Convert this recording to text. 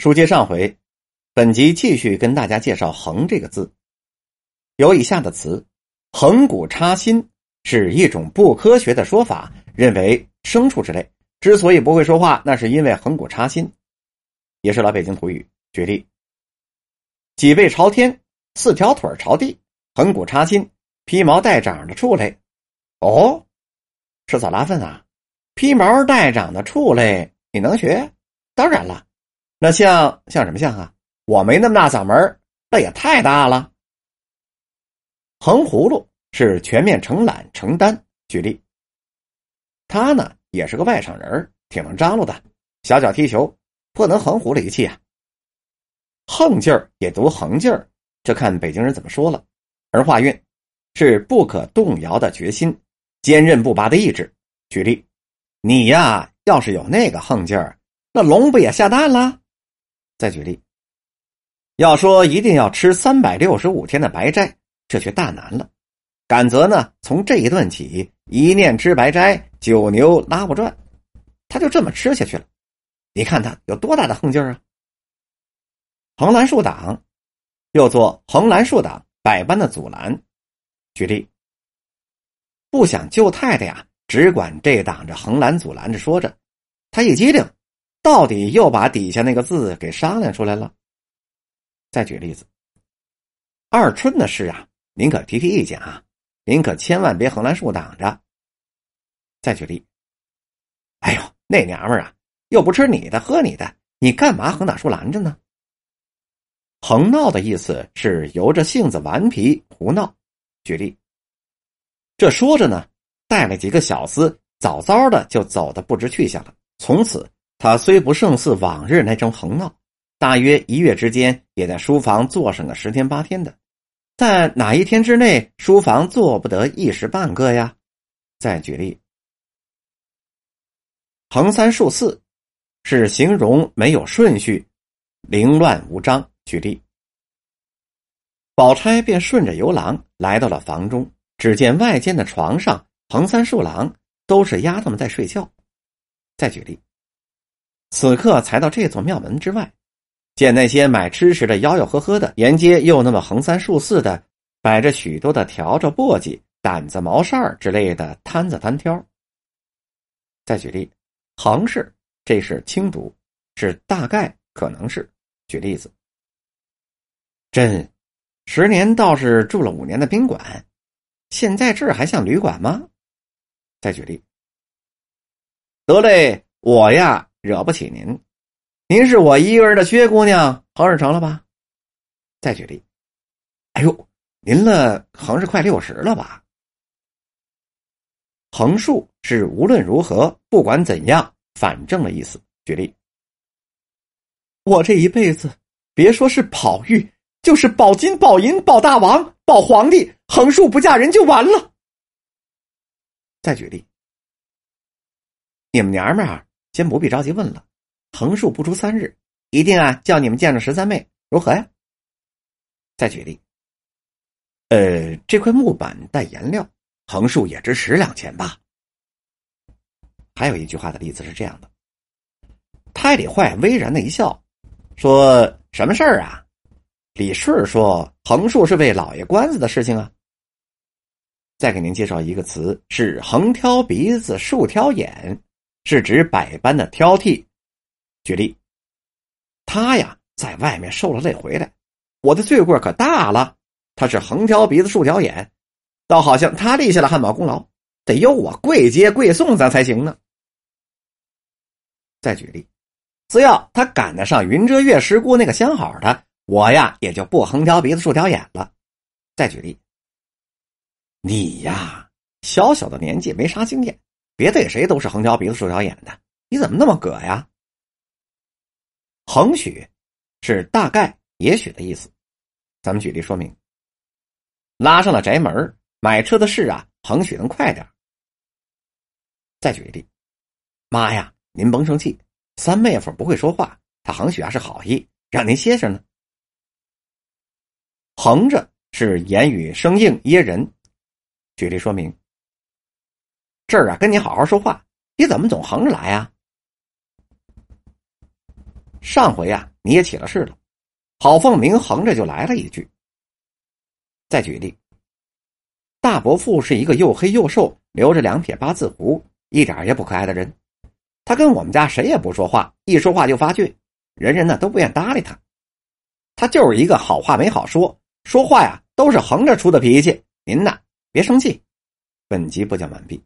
书接上回，本集继续跟大家介绍“横”这个字。有以下的词：横骨插心是一种不科学的说法，认为牲畜之类之所以不会说话，那是因为横骨插心，也是老北京土语。举例：脊背朝天，四条腿朝地，横骨插心，披毛带掌的畜类。哦，吃草拉粪啊？披毛带掌的畜类，你能学？当然了。那像像什么像啊？我没那么大嗓门那也太大了。横葫芦是全面承揽承担。举例，他呢也是个外省人挺能张罗的，小脚踢球，颇能横葫芦一气啊。横劲儿也读横劲儿，这看北京人怎么说了。儿化韵是不可动摇的决心，坚韧不拔的意志。举例，你呀要是有那个横劲儿，那龙不也下蛋了？再举例，要说一定要吃三百六十五天的白斋，这却大难了。赶则呢，从这一顿起，一念吃白斋，九牛拉不转，他就这么吃下去了。你看他有多大的横劲儿啊！横拦竖挡，又做横拦竖挡，百般的阻拦。举例，不想救太太呀，只管这挡着横拦阻拦着说着，他一机灵。到底又把底下那个字给商量出来了。再举例子，二春的事啊，您可提提意见啊，您可千万别横拦竖挡着。再举例，哎呦，那娘们儿啊，又不吃你的喝你的，你干嘛横打竖拦着呢？横闹的意思是由着性子顽皮胡闹。举例，这说着呢，带了几个小厮，早早的就走的不知去向了，从此。他虽不胜似往日那种横闹，大约一月之间也在书房坐上个十天八天的，在哪一天之内，书房坐不得一时半个呀？再举例，横三竖四，是形容没有顺序，凌乱无章。举例，宝钗便顺着游廊来到了房中，只见外间的床上横三竖廊，都是丫头们在睡觉。再举例。此刻才到这座庙门之外，见那些买吃食的吆吆喝喝的，沿街又那么横三竖四的摆着许多的笤帚、簸箕、掸子、毛扇之类的摊子单挑。再举例，横是这是轻读，是大概可能是。举例子，朕十年倒是住了五年的宾馆，现在这儿还像旅馆吗？再举例，得嘞，我呀。惹不起您，您是我一个人的薛姑娘，横是成了吧？再举例，哎呦，您了横是快六十了吧？横竖是无论如何，不管怎样，反正的意思。举例，我这一辈子，别说是宝玉，就是宝金、宝银、宝大王、宝皇帝，横竖不嫁人就完了。再举例，你们娘们儿。先不必着急问了，横竖不出三日，一定啊叫你们见着十三妹，如何呀？再举例，呃，这块木板带颜料，横竖也值十两钱吧？还有一句话的例子是这样的：太李坏微然的一笑，说什么事儿啊？李顺说横竖是为老爷官司的事情啊。再给您介绍一个词，是横挑鼻子，竖挑眼。是指百般的挑剔。举例，他呀在外面受了累回来，我的罪过可大了。他是横挑鼻子竖挑眼，倒好像他立下了汉堡功劳，得由我跪接跪送咱才行呢。再举例，只要他赶得上云遮月师姑那个相好的，我呀也就不横挑鼻子竖挑眼了。再举例，你呀小小的年纪没啥经验。别对谁都是横挑鼻子竖挑眼的，你怎么那么葛呀？横许是大概、也许的意思。咱们举例说明。拉上了宅门，买车的事啊，横许能快点。再举例，妈呀，您甭生气，三妹夫不会说话，他横许啊是好意，让您歇着呢。横着是言语生硬噎人。举例说明。这儿啊，跟你好好说话，你怎么总横着来啊？上回啊，你也起了事了。郝凤鸣横着就来了一句。再举例，大伯父是一个又黑又瘦、留着两撇八字胡、一点也不可爱的人。他跟我们家谁也不说话，一说话就发倔，人人呢都不愿搭理他。他就是一个好话没好说，说话呀都是横着出的脾气。您呢别生气。本集播讲完毕。